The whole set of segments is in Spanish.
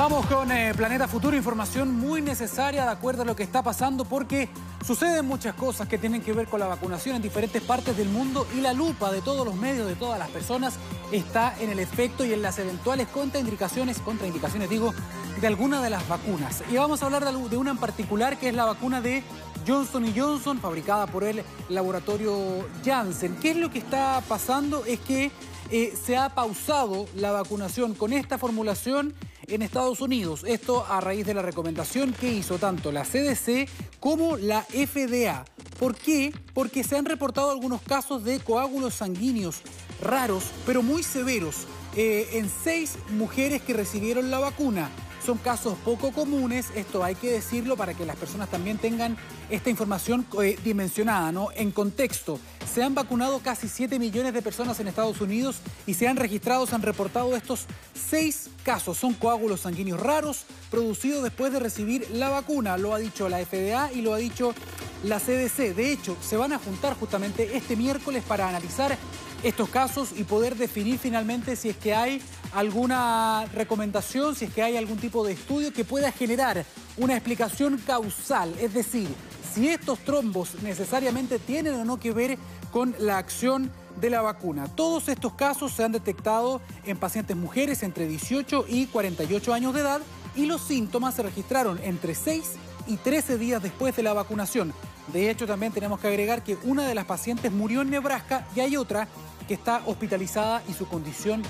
Vamos con eh, Planeta Futuro, información muy necesaria de acuerdo a lo que está pasando porque suceden muchas cosas que tienen que ver con la vacunación en diferentes partes del mundo y la lupa de todos los medios, de todas las personas, está en el efecto y en las eventuales contraindicaciones, contraindicaciones digo, de alguna de las vacunas. Y vamos a hablar de, una en particular que es la vacuna de Johnson Johnson, fabricada por el laboratorio Janssen. ¿Qué es lo que está pasando? Es que eh, se ha pausado la vacunación con esta formulación en Estados Unidos. Esto a raíz de la recomendación que hizo tanto la CDC como la FDA. ¿Por qué? Porque se han reportado algunos casos de coágulos sanguíneos raros, pero muy severos, eh, en seis mujeres que recibieron la vacuna. Son casos poco comunes, esto hay que decirlo para que las personas también tengan esta información eh, dimensionada, ¿no? En contexto, se han vacunado casi 7 millones de personas en Estados Unidos y se han registrado, se han reportado estos seis casos. Son coágulos sanguíneos raros producidos después de recibir la vacuna, lo ha dicho la FDA y lo ha dicho la CDC. De hecho, se van a juntar justamente este miércoles para analizar estos casos y poder definir finalmente si es que hay alguna recomendación, si es que hay algún tipo de estudio que pueda generar una explicación causal, es decir, si estos trombos necesariamente tienen o no que ver con la acción de la vacuna. Todos estos casos se han detectado en pacientes mujeres entre 18 y 48 años de edad y los síntomas se registraron entre 6 y 13 días después de la vacunación. De hecho, también tenemos que agregar que una de las pacientes murió en Nebraska y hay otra que está hospitalizada y su condición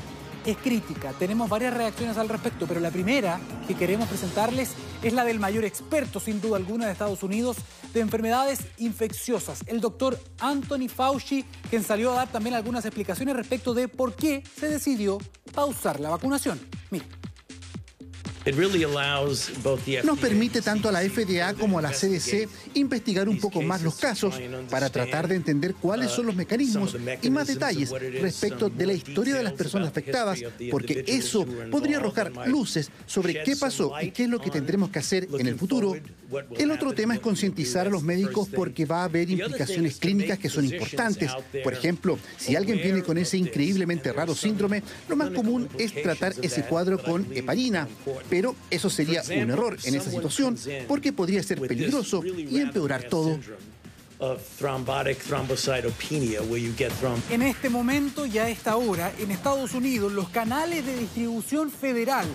es crítica. Tenemos varias reacciones al respecto, pero la primera que queremos presentarles es la del mayor experto, sin duda alguna, de Estados Unidos de enfermedades infecciosas, el doctor Anthony Fauci, quien salió a dar también algunas explicaciones respecto de por qué se decidió pausar la vacunación. Mira. Nos permite tanto a la FDA como a la CDC investigar un poco más los casos para tratar de entender cuáles son los mecanismos y más detalles respecto de la historia de las personas afectadas, porque eso podría arrojar luces sobre qué pasó y qué es lo que tendremos que hacer en el futuro. El otro tema es concientizar a los médicos porque va a haber implicaciones clínicas que son importantes. Por ejemplo, si alguien viene con ese increíblemente raro síndrome, lo más común es tratar ese cuadro con heparina. Pero eso sería un error en esa situación porque podría ser peligroso y empeorar todo. En este momento y a esta hora, en Estados Unidos, los canales de distribución federal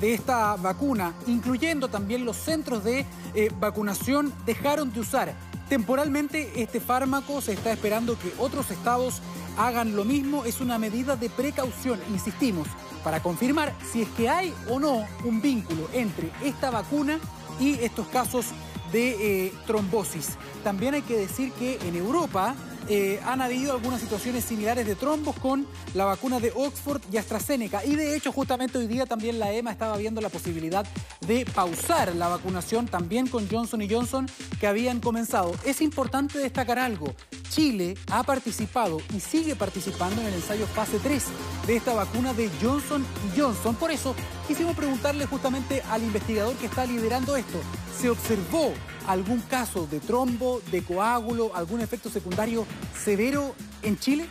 de esta vacuna, incluyendo también los centros de eh, vacunación, dejaron de usar. Temporalmente este fármaco se está esperando que otros estados hagan lo mismo. Es una medida de precaución, insistimos, para confirmar si es que hay o no un vínculo entre esta vacuna y estos casos de eh, trombosis. También hay que decir que en Europa eh, han habido algunas situaciones similares de trombos con la vacuna de Oxford y AstraZeneca. Y de hecho, justamente hoy día también la EMA estaba viendo la posibilidad de pausar la vacunación también con Johnson Johnson que habían comenzado. Es importante destacar algo. Chile ha participado y sigue participando en el ensayo fase 3 de esta vacuna de Johnson Johnson. Por eso quisimos preguntarle justamente al investigador que está liderando esto. ¿Se observó algún caso de trombo, de coágulo, algún efecto secundario severo en Chile?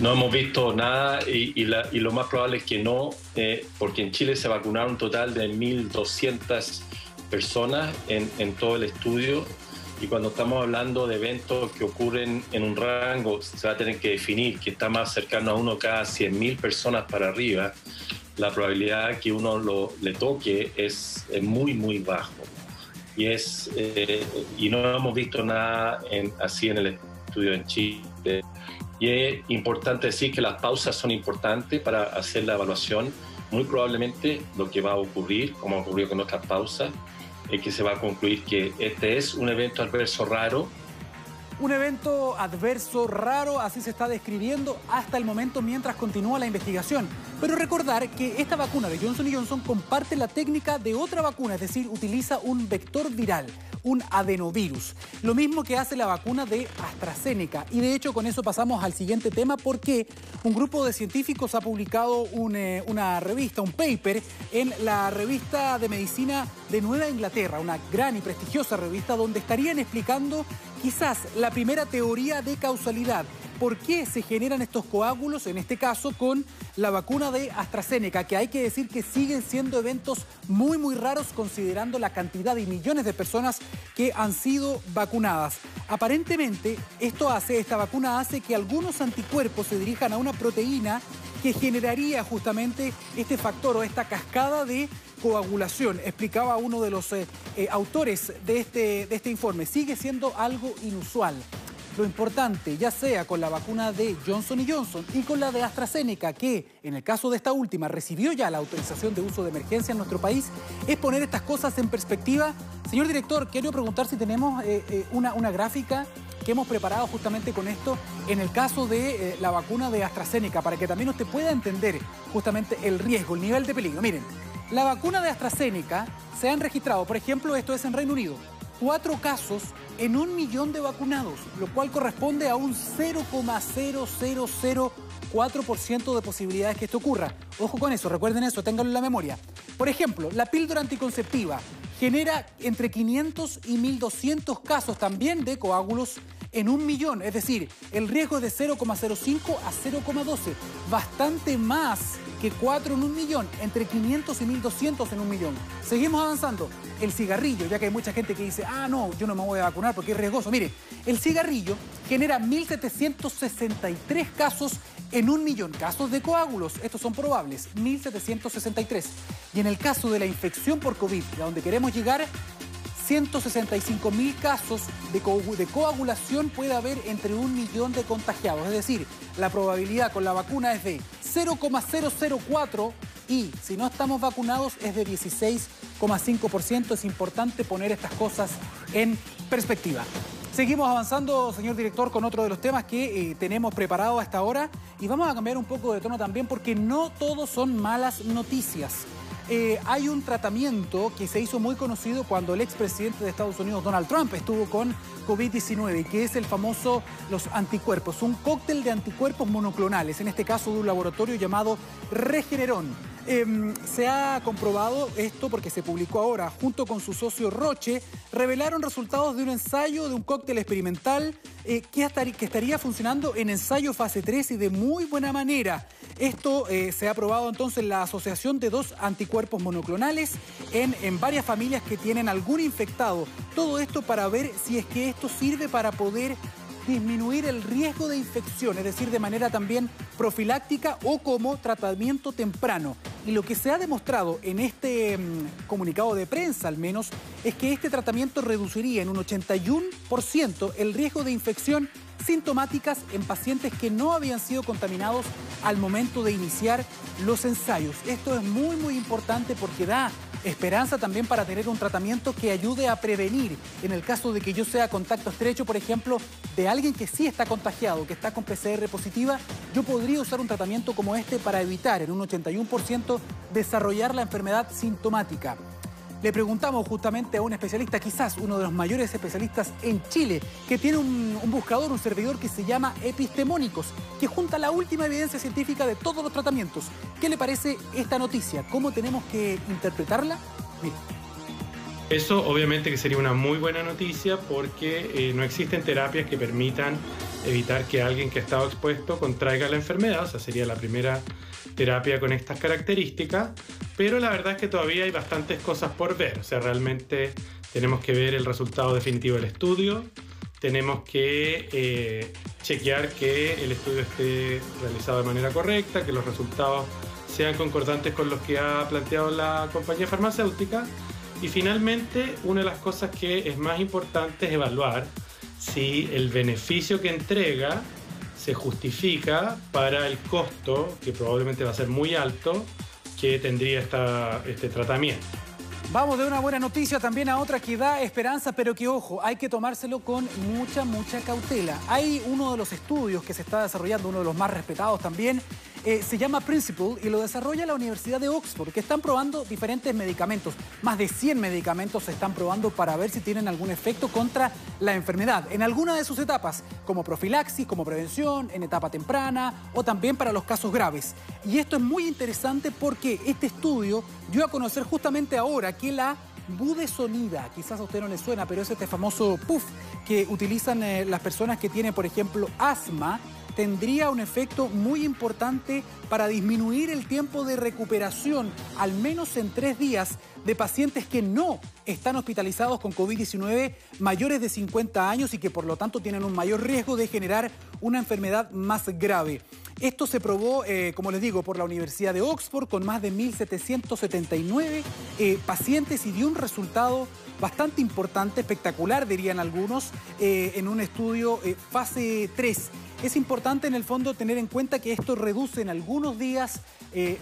No hemos visto nada y, lo más probable es que no, eh, porque en Chile se vacunaron un total de 1.200 personas en, en, todo el estudio y cuando estamos hablando de eventos que ocurren en un rango, se va a tener que definir que está más cercano a uno cada 100.000 personas para arriba la probabilidad que uno lo, le toque es, muy, muy bajo. Y, es, eh, y no hemos visto nada en, así en el estudio en Chile. Y es importante decir que las pausas son importantes para hacer la evaluación. Muy probablemente lo que va a ocurrir, como ocurrió con otras pausas, es que se va a concluir que este es un evento adverso raro un evento adverso, raro, así se está describiendo hasta el momento mientras continúa la investigación. Pero recordar que esta vacuna de Johnson Johnson comparte la técnica de otra vacuna, es decir, utiliza un vector viral un adenovirus. Lo mismo que hace la vacuna de AstraZeneca. Y de hecho con eso pasamos al siguiente tema porque un grupo de científicos ha publicado eh, una revista, un paper, en la revista de medicina de Nueva Inglaterra, una gran y prestigiosa revista donde estarían explicando quizás la primera teoría de causalidad por qué se generan estos coágulos, en este caso con la vacuna de AstraZeneca, que hay que decir que siguen siendo eventos muy, muy raros considerando la cantidad y millones de personas que han sido vacunadas. Aparentemente, esto hace, esta vacuna hace que algunos anticuerpos se dirijan a una proteína que generaría justamente este factor o esta cascada de coagulación, explicaba uno de los eh, eh, autores de este, de este informe. Sigue siendo algo inusual. Lo importante, ya sea con la vacuna de Johnson Johnson y con la de AstraZeneca, que en el caso de esta última recibió ya la autorización de uso de emergencia en nuestro país, es poner estas cosas en perspectiva. Señor director, quiero preguntar si tenemos eh, una, una gráfica que hemos preparado justamente con esto en el caso de la vacuna de AstraZeneca, para que también usted pueda entender justamente el riesgo, el nivel de peligro. Miren, la vacuna de AstraZeneca se han registrado, por ejemplo, esto es en Reino Unido, cuatro casos en un millón de vacunados, lo cual corresponde a un 0,0004% de posibilidades que esto ocurra. Ojo con eso, recuerden eso, ténganlo en la memoria. Por ejemplo, la píldora anticonceptiva genera entre 500 y 1.200 casos también de coágulos en un millón, es decir, el riesgo es de 0,05 a 0,12, bastante más que 4 en un millón, entre 500 y 1200 en un millón. Seguimos avanzando. El cigarrillo, ya que hay mucha gente que dice, ah, no, yo no me voy a vacunar porque es riesgoso. Mire, el cigarrillo genera 1763 casos en un millón. Casos de coágulos, estos son probables, 1763. Y en el caso de la infección por COVID, a donde queremos llegar, 165 mil casos de, de, coagulación puede haber entre un millón de contagiados. Es decir, la probabilidad con la vacuna es de 0,004 y si no estamos vacunados es de 16,5%. Es importante poner estas cosas en perspectiva. Seguimos avanzando, señor director, con otro de los temas que eh, tenemos preparado hasta ahora y vamos a cambiar un poco de tono también porque no todos son malas noticias. Eh, hay un tratamiento que se hizo muy conocido cuando el expresidente de Estados Unidos, Donald Trump, estuvo con COVID-19, que es el famoso los anticuerpos, un cóctel de anticuerpos monoclonales, en este caso de un laboratorio llamado Regeneron. Em, se ha comprobado esto porque se publicó ahora, junto con su socio Roche, revelaron resultados de un ensayo de un cóctel experimental eh, que, estaría funcionando en ensayo fase 3 y de muy buena manera. Esto eh, se ha probado entonces en la asociación de dos anticuerpos monoclonales en varias familias que tienen algún infectado. Todo esto para ver si es que esto sirve para poder disminuir el riesgo de infección, es decir, de manera también profiláctica o como tratamiento temprano. Y lo que se ha demostrado en este mm, comunicado de prensa al menos es que este tratamiento reduciría en un 81% el riesgo de infección sintomáticas en pacientes que no habían sido contaminados al momento de iniciar los ensayos. Esto es muy muy importante porque da esperanza también para tener un tratamiento que ayude a prevenir en el caso de que yo sea contacto estrecho, por ejemplo, de alguien que sí está contagiado, que está con PCR positiva, yo podría usar un tratamiento como este para evitar en un 81% desarrollar la enfermedad sintomática. Le preguntamos justamente a un especialista, quizás uno de los mayores especialistas en Chile, que tiene un, buscador, un servidor que se llama Epistemónicos, que junta la última evidencia científica de todos los tratamientos. ¿Qué le parece esta noticia? ¿Cómo tenemos que interpretarla? Eso obviamente que sería una muy buena noticia porque eh, no existen terapias que permitan evitar que alguien que ha estado expuesto contraiga la enfermedad, o sea, sería la primera terapia con estas características, pero la verdad es que todavía hay bastantes cosas por ver, o sea, realmente tenemos que ver el resultado definitivo del estudio, tenemos que eh, chequear que el estudio esté realizado de manera correcta, que los resultados sean concordantes con los que ha planteado la compañía farmacéutica. Y finalmente, una de las cosas que es más importante es evaluar si el beneficio que entrega se justifica para el costo, que probablemente va a ser muy alto, que tendría esta, este tratamiento. Vamos de una buena noticia también a otra que da esperanza, pero que ojo, hay que tomárselo con mucha, mucha cautela. Hay uno de los estudios que se está desarrollando, uno de los más respetados también, eh, se llama Principle y lo desarrolla la Universidad de Oxford, que están probando diferentes medicamentos. Más de 100 medicamentos se están probando para ver si tienen algún efecto contra la enfermedad en alguna de sus etapas, como profilaxis, como prevención, en etapa temprana o también para los casos graves. Y esto es muy interesante porque este estudio dio a conocer justamente ahora que la budesonida, quizás a usted no le suena, pero es este famoso puff que utilizan eh, las personas que tienen, por ejemplo, asma tendría un efecto muy importante para disminuir el tiempo de recuperación, al menos en tres días, de pacientes que no están hospitalizados con COVID-19 mayores de 50 años y que por lo tanto tienen un mayor riesgo de generar una enfermedad más grave. Esto se probó, eh, como les digo, por la Universidad de Oxford con más de 1.779 eh, pacientes y dio un resultado bastante importante, espectacular dirían algunos, eh, en un estudio fase 3 es importante en el fondo tener en cuenta que esto reduce en algunos días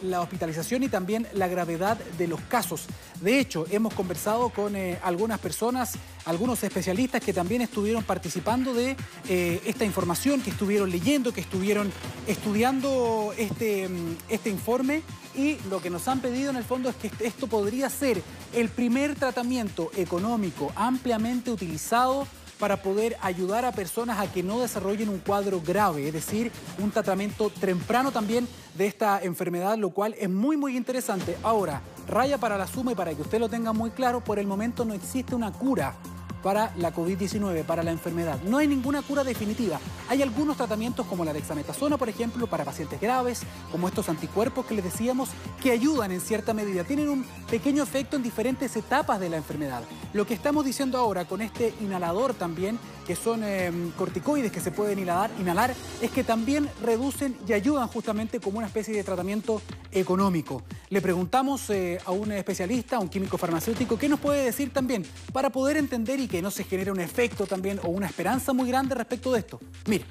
la hospitalización y también la gravedad de los casos. De hecho, hemos conversado con eh, algunas personas, algunos especialistas que también estuvieron participando de eh, esta información, que estuvieron leyendo, que estuvieron estudiando este, mm, este informe. Y lo que nos han pedido en el fondo es que esto podría ser el primer tratamiento económico ampliamente utilizado para poder ayudar a personas a que no desarrollen un cuadro grave, es decir, un tratamiento temprano también de esta enfermedad, lo cual es muy, muy interesante. Ahora, raya para la suma y para que usted lo tenga muy claro, por el momento no existe una cura para la COVID-19, para la enfermedad. No hay ninguna cura definitiva. Hay algunos tratamientos como la dexametasona, por ejemplo, para pacientes graves, como estos anticuerpos que les decíamos, que ayudan en cierta medida. Tienen un pequeño efecto en diferentes etapas de la enfermedad. Lo que estamos diciendo ahora con este inhalador también, que son em, corticoides que se pueden inhalar, inhalar, es que también reducen y ayudan justamente como una especie de tratamiento económico. Le preguntamos eh, a un especialista, a un químico farmacéutico, qué nos puede decir también para poder entender y que no se genere un efecto también o una esperanza muy grande respecto de esto. Mire.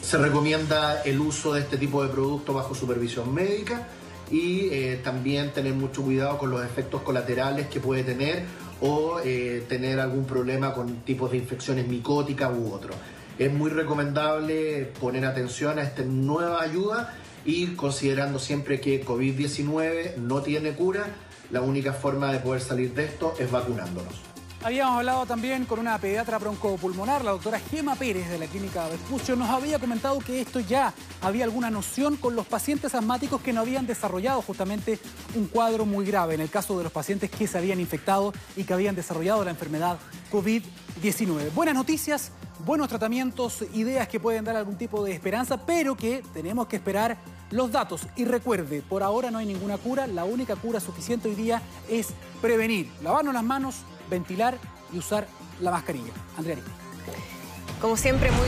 Se recomienda el uso de este tipo de producto bajo supervisión médica y eh, también tener mucho cuidado con los efectos colaterales que puede tener o eh, tener algún problema con tipos de infecciones micóticas u otro. Es muy recomendable poner atención a esta nueva ayuda y considerando siempre que COVID-19 no tiene cura, la única forma de poder salir de esto es vacunándonos. Habíamos hablado también con una pediatra broncopulmonar, la doctora Gema Pérez de la clínica Vespucio. Nos había comentado que esto ya había alguna noción con los pacientes asmáticos que no habían desarrollado justamente un cuadro muy grave. En el caso de los pacientes que se habían infectado y que habían desarrollado la enfermedad COVID-19. Buenas noticias, buenos tratamientos, ideas que pueden dar algún tipo de esperanza, pero que tenemos que esperar los datos. Y recuerde, por ahora no hay ninguna cura, la única cura suficiente hoy día es prevenir, lavarnos las manos, ventilar y usar la mascarilla. Andrea. Como siempre, muy